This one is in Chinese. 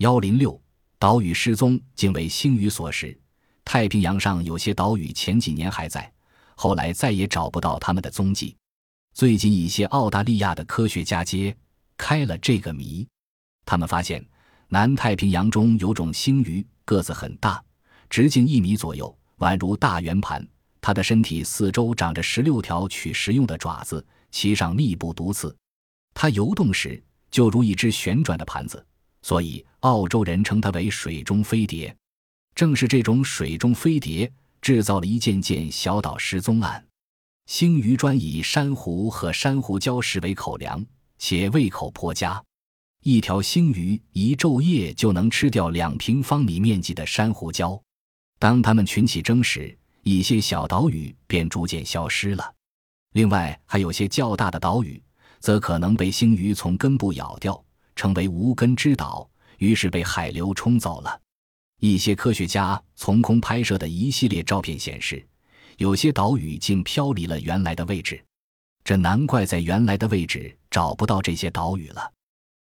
幺零六岛屿失踪，竟为星鱼所食。太平洋上有些岛屿前几年还在，后来再也找不到他们的踪迹。最近一些澳大利亚的科学家揭开了这个谜，他们发现南太平洋中有种星鱼，个子很大，直径一米左右，宛如大圆盘。它的身体四周长着十六条取食用的爪子，其上密布毒刺。它游动时就如一只旋转的盘子，所以澳洲人称它为“水中飞碟”。正是这种水中飞碟制造了一件件小岛失踪案。星鱼专以珊瑚和珊瑚礁石为口粮，且胃口颇佳。一条星鱼一昼夜就能吃掉两平方米面积的珊瑚礁。当它们群起争时，一些小岛屿便逐渐消失了。另外，还有些较大的岛屿，则可能被星鱼从根部咬掉，成为无根之岛，于是被海流冲走了。一些科学家从空拍摄的一系列照片显示，有些岛屿竟漂离了原来的位置。这难怪在原来的位置找不到这些岛屿了。